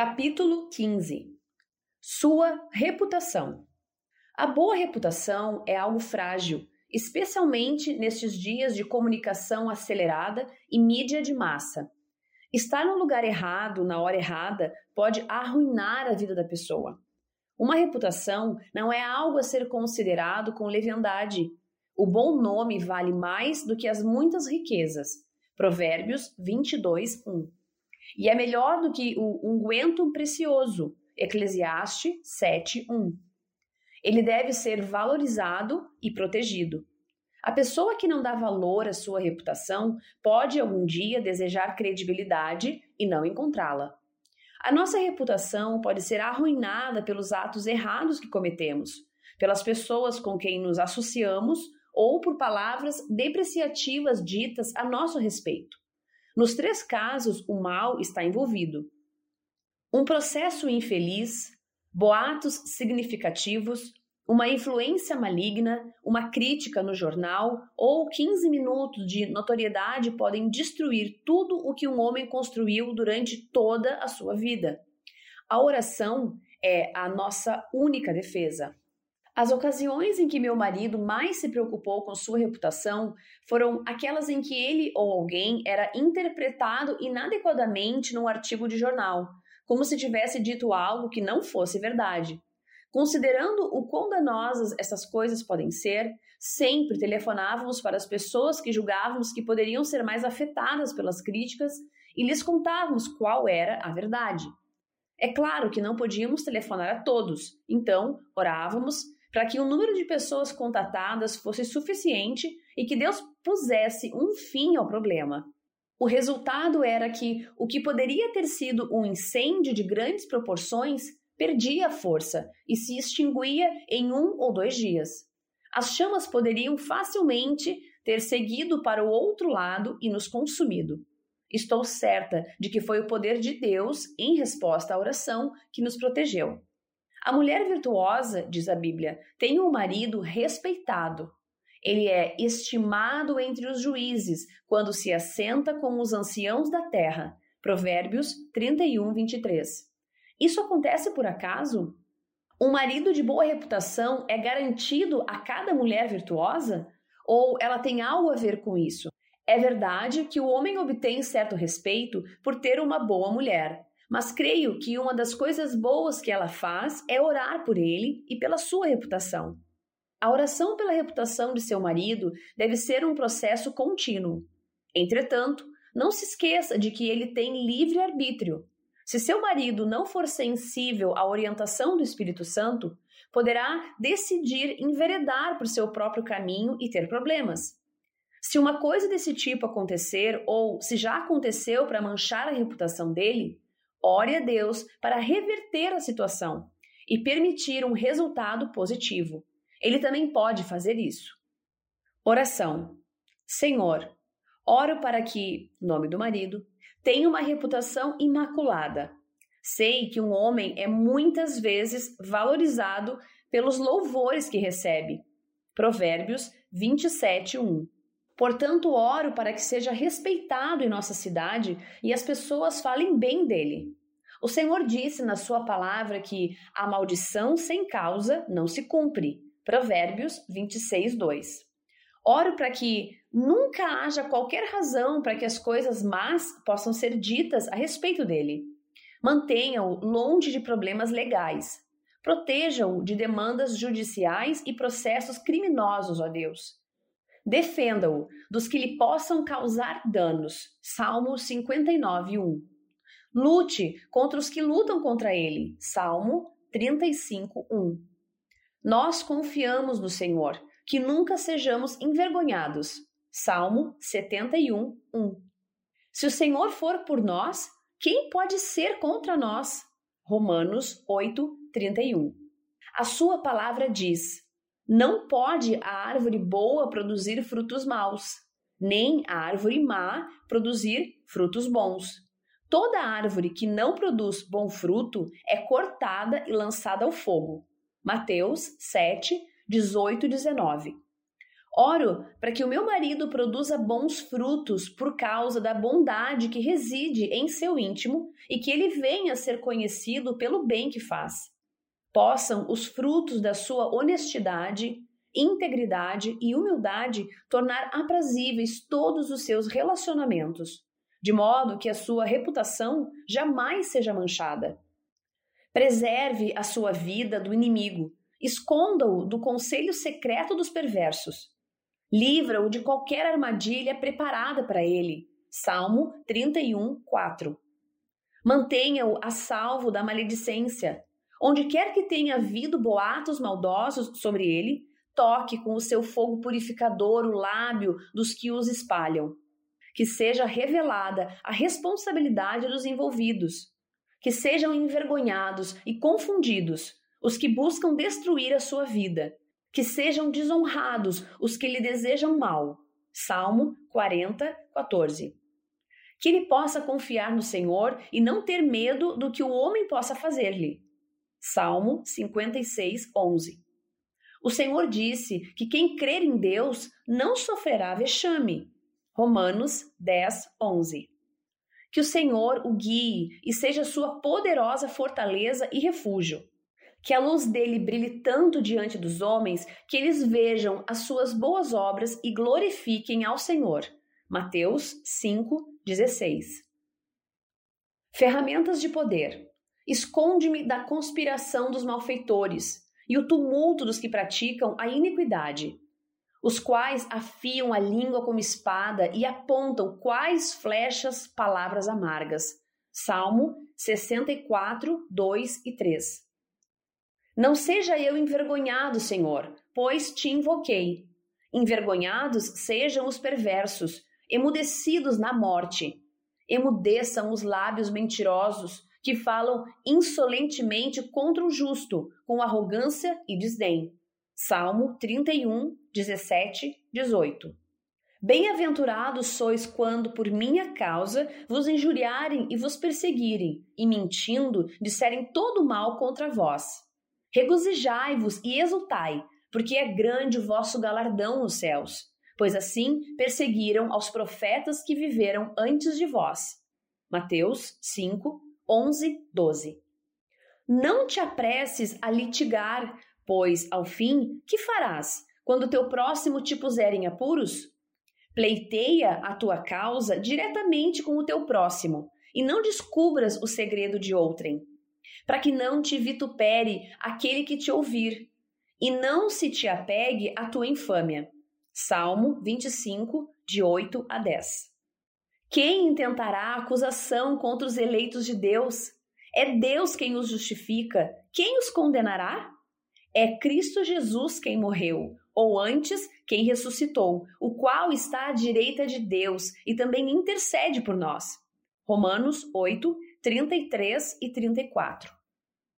Capítulo 15 Sua reputação. A boa reputação é algo frágil, especialmente nestes dias de comunicação acelerada e mídia de massa. Estar no lugar errado, na hora errada, pode arruinar a vida da pessoa. Uma reputação não é algo a ser considerado com leviandade. O bom nome vale mais do que as muitas riquezas. Provérbios 22, 1. E é melhor do que o unguento precioso. Eclesiastes 7, 1. Ele deve ser valorizado e protegido. A pessoa que não dá valor à sua reputação pode algum dia desejar credibilidade e não encontrá-la. A nossa reputação pode ser arruinada pelos atos errados que cometemos, pelas pessoas com quem nos associamos ou por palavras depreciativas ditas a nosso respeito. Nos três casos, o mal está envolvido. Um processo infeliz, boatos significativos, uma influência maligna, uma crítica no jornal ou 15 minutos de notoriedade podem destruir tudo o que um homem construiu durante toda a sua vida. A oração é a nossa única defesa. As ocasiões em que meu marido mais se preocupou com sua reputação foram aquelas em que ele ou alguém era interpretado inadequadamente num artigo de jornal, como se tivesse dito algo que não fosse verdade. Considerando o quão danosas essas coisas podem ser, sempre telefonávamos para as pessoas que julgávamos que poderiam ser mais afetadas pelas críticas e lhes contávamos qual era a verdade. É claro que não podíamos telefonar a todos, então orávamos para que o número de pessoas contatadas fosse suficiente e que Deus pusesse um fim ao problema. O resultado era que o que poderia ter sido um incêndio de grandes proporções perdia força e se extinguia em um ou dois dias. As chamas poderiam facilmente ter seguido para o outro lado e nos consumido. Estou certa de que foi o poder de Deus, em resposta à oração, que nos protegeu. A mulher virtuosa, diz a Bíblia, tem um marido respeitado. Ele é estimado entre os juízes quando se assenta com os anciãos da terra. Provérbios 31, 23. Isso acontece por acaso? Um marido de boa reputação é garantido a cada mulher virtuosa? Ou ela tem algo a ver com isso? É verdade que o homem obtém certo respeito por ter uma boa mulher, mas creio que uma das coisas boas que ela faz é orar por ele e pela sua reputação. A oração pela reputação de seu marido deve ser um processo contínuo. Entretanto, não se esqueça de que ele tem livre arbítrio se seu marido não for sensível à orientação do Espírito Santo, poderá decidir enveredar por seu próprio caminho e ter problemas. Se uma coisa desse tipo acontecer ou se já aconteceu para manchar a reputação dele, ore a Deus para reverter a situação e permitir um resultado positivo. Ele também pode fazer isso. Oração. Senhor, oro para que, nome do marido, tem uma reputação imaculada. Sei que um homem é muitas vezes valorizado pelos louvores que recebe. Provérbios 27, 1. Portanto, oro para que seja respeitado em nossa cidade e as pessoas falem bem dele. O Senhor disse na sua palavra que a maldição sem causa não se cumpre. Provérbios 26, 2. Oro para que nunca haja qualquer razão para que as coisas más possam ser ditas a respeito dele. Mantenha-o longe de problemas legais. Proteja-o de demandas judiciais e processos criminosos, ó Deus. Defenda-o dos que lhe possam causar danos. Salmo 59, 1. Lute contra os que lutam contra ele. Salmo 35, 1. Nós confiamos no Senhor, que nunca sejamos envergonhados. Salmo 71, 1. Se o Senhor for por nós, quem pode ser contra nós? Romanos 8, 31. A sua palavra diz: Não pode a árvore boa produzir frutos maus, nem a árvore má produzir frutos bons. Toda árvore que não produz bom fruto é cortada e lançada ao fogo. Mateus 7, 18 e 19. Oro para que o meu marido produza bons frutos por causa da bondade que reside em seu íntimo e que ele venha a ser conhecido pelo bem que faz. Possam os frutos da sua honestidade, integridade e humildade tornar aprazíveis todos os seus relacionamentos, de modo que a sua reputação jamais seja manchada. Preserve a sua vida do inimigo, esconda-o do conselho secreto dos perversos Livra-o de qualquer armadilha preparada para ele. Salmo 31, 4. Mantenha-o a salvo da maledicência. Onde quer que tenha havido boatos maldosos sobre ele, toque com o seu fogo purificador o lábio dos que os espalham. Que seja revelada a responsabilidade dos envolvidos. Que sejam envergonhados e confundidos os que buscam destruir a sua vida que sejam desonrados os que lhe desejam mal. Salmo 40, 14. Que ele possa confiar no Senhor e não ter medo do que o homem possa fazer-lhe. Salmo 56, 11. O Senhor disse que quem crer em Deus não sofrerá vexame. Romanos 10, 11. Que o Senhor o guie e seja sua poderosa fortaleza e refúgio que a luz dele brilhe tanto diante dos homens que eles vejam as suas boas obras e glorifiquem ao Senhor. Mateus 5:16. Ferramentas de poder. Esconde-me da conspiração dos malfeitores e o tumulto dos que praticam a iniquidade, os quais afiam a língua como espada e apontam quais flechas palavras amargas. Salmo 64, 2 e 3. Não seja eu envergonhado, Senhor, pois te invoquei. Envergonhados sejam os perversos, emudecidos na morte. Emudeçam os lábios mentirosos, que falam insolentemente contra o justo, com arrogância e desdém. Salmo 31, 17, 18. Bem-aventurados sois quando, por minha causa, vos injuriarem e vos perseguirem, e mentindo, disserem todo mal contra vós. Regozijai-vos e exultai, porque é grande o vosso galardão nos céus, pois assim perseguiram aos profetas que viveram antes de vós. Mateus 5, 11, 12. Não te apresses a litigar, pois, ao fim, que farás quando teu próximo te puser em apuros? Pleiteia a tua causa diretamente com o teu próximo, e não descubras o segredo de outrem para que não te vitupere aquele que te ouvir, e não se te apegue à tua infâmia. Salmo 25, de 8 a 10. Quem intentará acusação contra os eleitos de Deus? É Deus quem os justifica. Quem os condenará? É Cristo Jesus quem morreu, ou antes, quem ressuscitou, o qual está à direita de Deus e também intercede por nós. Romanos 8, 33 e 34.